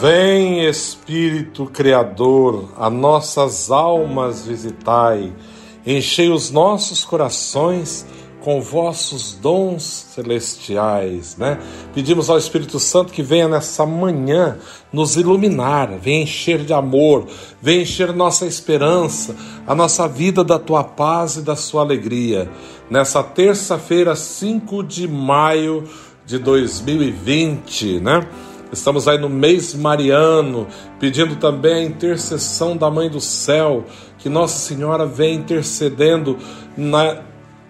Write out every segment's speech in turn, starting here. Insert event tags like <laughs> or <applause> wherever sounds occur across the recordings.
Vem, Espírito Criador, a nossas almas visitai, enchei os nossos corações com vossos dons celestiais, né? Pedimos ao Espírito Santo que venha nessa manhã nos iluminar, venha encher de amor, venha encher nossa esperança, a nossa vida da tua paz e da sua alegria. Nessa terça-feira, 5 de maio de 2020, né? Estamos aí no mês mariano, pedindo também a intercessão da Mãe do Céu, que Nossa Senhora venha intercedendo na,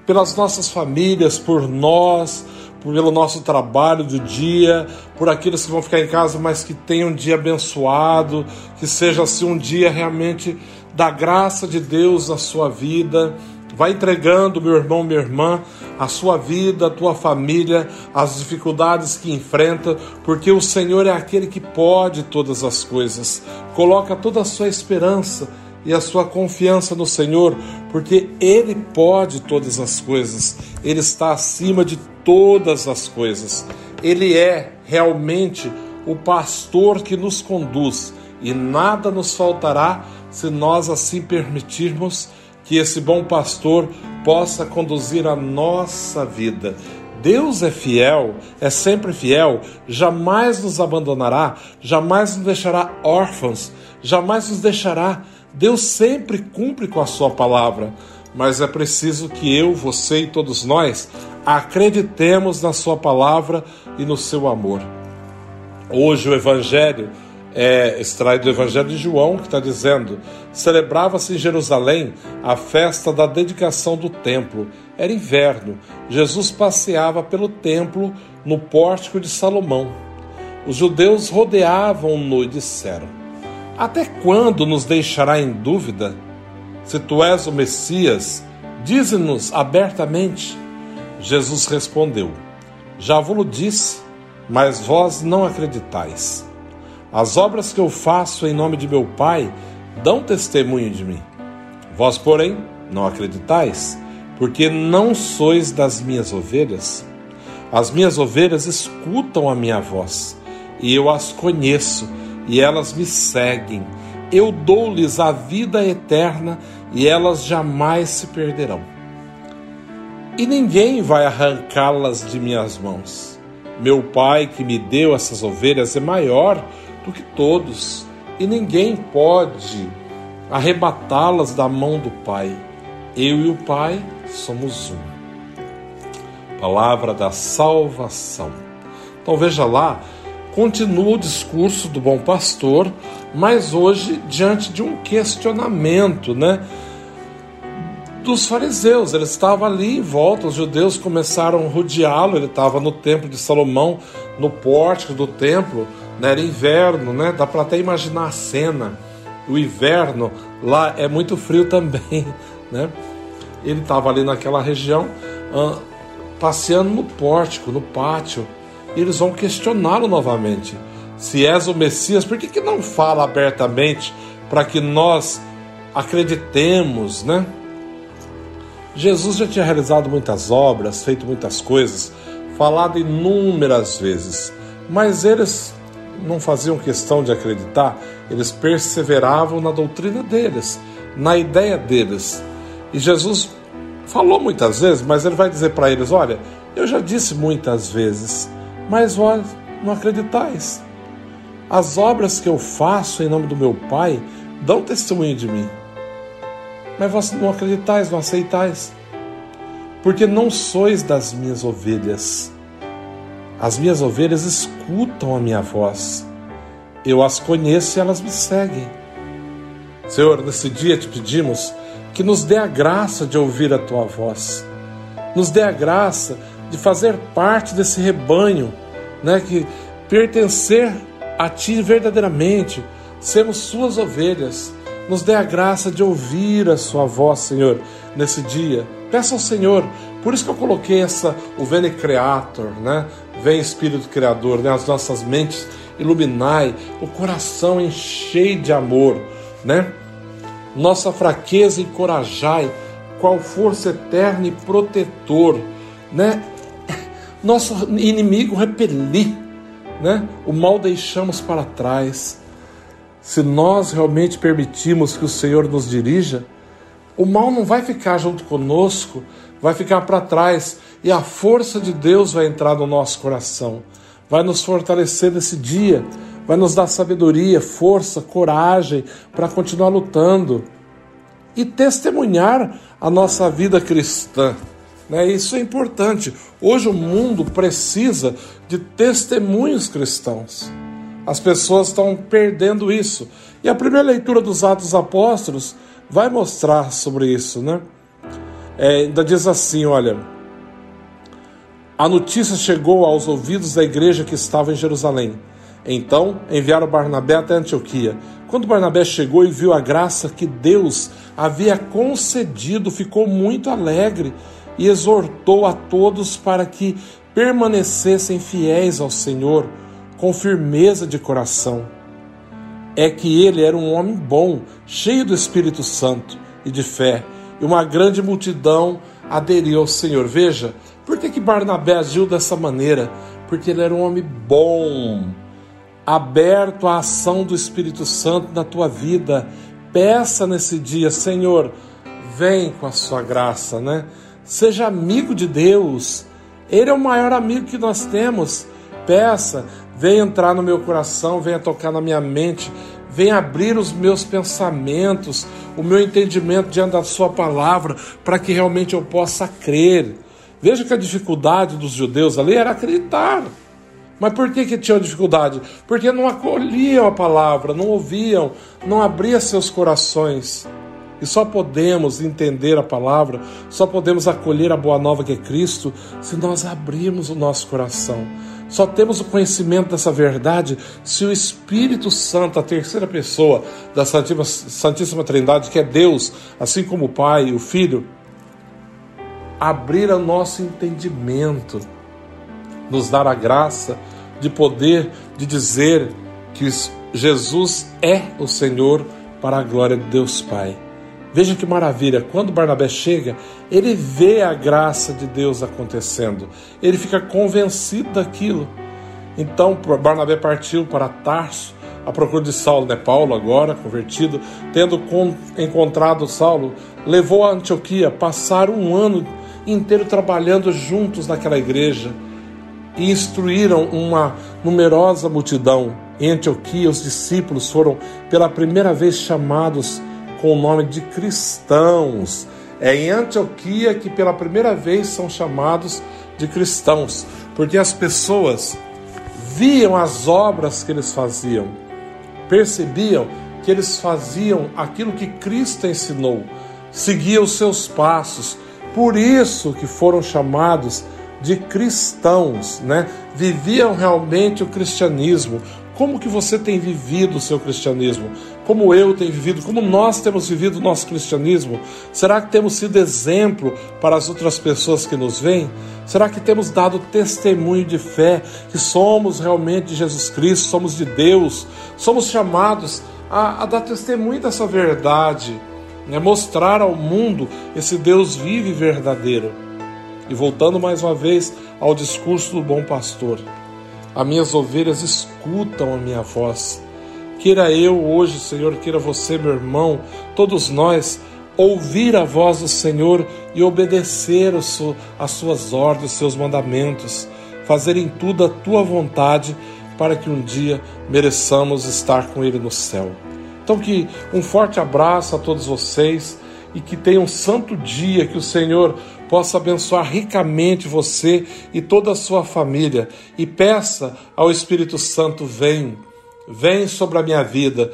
pelas nossas famílias, por nós, pelo nosso trabalho do dia, por aqueles que vão ficar em casa, mas que tenham um dia abençoado, que seja assim um dia realmente da graça de Deus na sua vida Vai entregando, meu irmão, minha irmã, a sua vida, a tua família, as dificuldades que enfrenta, porque o Senhor é aquele que pode todas as coisas. Coloca toda a sua esperança e a sua confiança no Senhor, porque Ele pode todas as coisas, Ele está acima de todas as coisas. Ele é realmente o pastor que nos conduz e nada nos faltará se nós assim permitirmos que esse bom pastor possa conduzir a nossa vida. Deus é fiel, é sempre fiel, jamais nos abandonará, jamais nos deixará órfãos, jamais nos deixará. Deus sempre cumpre com a sua palavra, mas é preciso que eu, você e todos nós acreditemos na sua palavra e no seu amor. Hoje o evangelho é extraído do Evangelho de João, que está dizendo: celebrava-se em Jerusalém a festa da dedicação do templo. Era inverno. Jesus passeava pelo templo no pórtico de Salomão. Os judeus rodeavam-no e disseram: Até quando nos deixará em dúvida? Se tu és o Messias, dize-nos abertamente. Jesus respondeu: Já vos disse, mas vós não acreditais. As obras que eu faço em nome de meu Pai dão testemunho de mim. Vós, porém, não acreditais, porque não sois das minhas ovelhas. As minhas ovelhas escutam a minha voz, e eu as conheço, e elas me seguem. Eu dou-lhes a vida eterna, e elas jamais se perderão. E ninguém vai arrancá-las de minhas mãos. Meu Pai que me deu essas ovelhas é maior do que todos, e ninguém pode arrebatá-las da mão do Pai. Eu e o Pai somos um. Palavra da salvação. Então veja lá, continua o discurso do bom pastor, mas hoje diante de um questionamento, né? Dos fariseus, ele estava ali em volta, os judeus começaram a rodeá-lo, ele estava no templo de Salomão, no pórtico do templo, né? Era inverno, né? Dá para até imaginar a cena. O inverno lá é muito frio também, <laughs> né? Ele estava ali naquela região, uh, passeando no pórtico, no pátio. E eles vão questioná-lo novamente. Se és o Messias, por que, que não fala abertamente para que nós acreditemos, né? Jesus já tinha realizado muitas obras, feito muitas coisas, falado inúmeras vezes, mas eles não faziam questão de acreditar, eles perseveravam na doutrina deles, na ideia deles. E Jesus falou muitas vezes, mas ele vai dizer para eles: Olha, eu já disse muitas vezes, mas vós não acreditais. As obras que eu faço em nome do meu Pai dão testemunho de mim. Mas vós não acreditais, não aceitais, porque não sois das minhas ovelhas as minhas ovelhas escutam a minha voz. Eu as conheço e elas me seguem. Senhor, nesse dia te pedimos que nos dê a graça de ouvir a tua voz. Nos dê a graça de fazer parte desse rebanho, né, que pertencer a ti verdadeiramente, sermos suas ovelhas. Nos dê a graça de ouvir a sua voz, Senhor, nesse dia. Peça ao Senhor, por isso que eu coloquei essa, o Vene Creator, né? Vem Espírito Criador, né? As nossas mentes iluminai, o coração enchei de amor, né? Nossa fraqueza encorajai, qual força eterna e protetor, né? Nosso inimigo repeli, né? O mal deixamos para trás. Se nós realmente permitirmos que o Senhor nos dirija, o mal não vai ficar junto conosco, vai ficar para trás e a força de Deus vai entrar no nosso coração, vai nos fortalecer nesse dia, vai nos dar sabedoria, força, coragem para continuar lutando e testemunhar a nossa vida cristã. Né? Isso é importante. Hoje o mundo precisa de testemunhos cristãos. As pessoas estão perdendo isso. E a primeira leitura dos Atos Apóstolos vai mostrar sobre isso, né? É, ainda diz assim: olha, a notícia chegou aos ouvidos da igreja que estava em Jerusalém. Então enviaram Barnabé até Antioquia. Quando Barnabé chegou e viu a graça que Deus havia concedido, ficou muito alegre e exortou a todos para que permanecessem fiéis ao Senhor com firmeza de coração. É que ele era um homem bom, cheio do Espírito Santo e de fé, e uma grande multidão aderiu ao Senhor. Veja, por que, que Barnabé agiu dessa maneira? Porque ele era um homem bom, aberto à ação do Espírito Santo na tua vida. Peça nesse dia, Senhor, vem com a sua graça, né? Seja amigo de Deus. Ele é o maior amigo que nós temos. Peça, vem entrar no meu coração, venha tocar na minha mente, venha abrir os meus pensamentos, o meu entendimento diante da Sua palavra, para que realmente eu possa crer. Veja que a dificuldade dos judeus ali era acreditar. Mas por que, que tinham dificuldade? Porque não acolhiam a palavra, não ouviam, não abriam seus corações. E só podemos entender a palavra, só podemos acolher a boa nova que é Cristo, se nós abrirmos o nosso coração. Só temos o conhecimento dessa verdade se o Espírito Santo, a terceira pessoa da Santíssima, Santíssima Trindade, que é Deus, assim como o Pai e o Filho, abrir o nosso entendimento, nos dar a graça de poder de dizer que Jesus é o Senhor para a glória de Deus Pai. Veja que maravilha, quando Barnabé chega, ele vê a graça de Deus acontecendo, ele fica convencido daquilo. Então Barnabé partiu para Tarso à procura de Saulo, né? Paulo, agora convertido, tendo encontrado Saulo, levou a Antioquia, passaram um ano inteiro trabalhando juntos naquela igreja e instruíram uma numerosa multidão. Em Antioquia, os discípulos foram pela primeira vez chamados com o nome de cristãos. É em Antioquia que pela primeira vez são chamados de cristãos, porque as pessoas viam as obras que eles faziam, percebiam que eles faziam aquilo que Cristo ensinou, seguiam os seus passos, por isso que foram chamados de cristãos, né? Viviam realmente o cristianismo. Como que você tem vivido o seu cristianismo? Como eu tenho vivido? Como nós temos vivido o nosso cristianismo? Será que temos sido exemplo para as outras pessoas que nos veem? Será que temos dado testemunho de fé que somos realmente de Jesus Cristo, somos de Deus, somos chamados a, a dar testemunho dessa verdade? é mostrar ao mundo esse Deus vivo e verdadeiro. E voltando mais uma vez ao discurso do bom pastor, as minhas ovelhas escutam a minha voz. Queira eu hoje, Senhor, queira você, meu irmão, todos nós, ouvir a voz do Senhor e obedecer as suas ordens, os seus mandamentos, fazer em tudo a tua vontade, para que um dia mereçamos estar com Ele no céu. Então, que um forte abraço a todos vocês e que tenham um santo dia, que o Senhor possa abençoar ricamente você e toda a sua família. E peça ao Espírito Santo: vem, vem sobre a minha vida,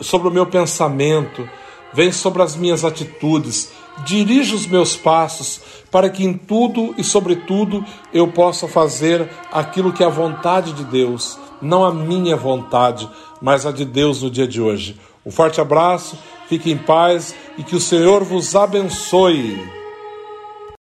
sobre o meu pensamento, vem sobre as minhas atitudes, dirija os meus passos, para que em tudo e sobretudo eu possa fazer aquilo que é a vontade de Deus, não a minha vontade, mas a de Deus no dia de hoje. Um forte abraço, fique em paz e que o Senhor vos abençoe.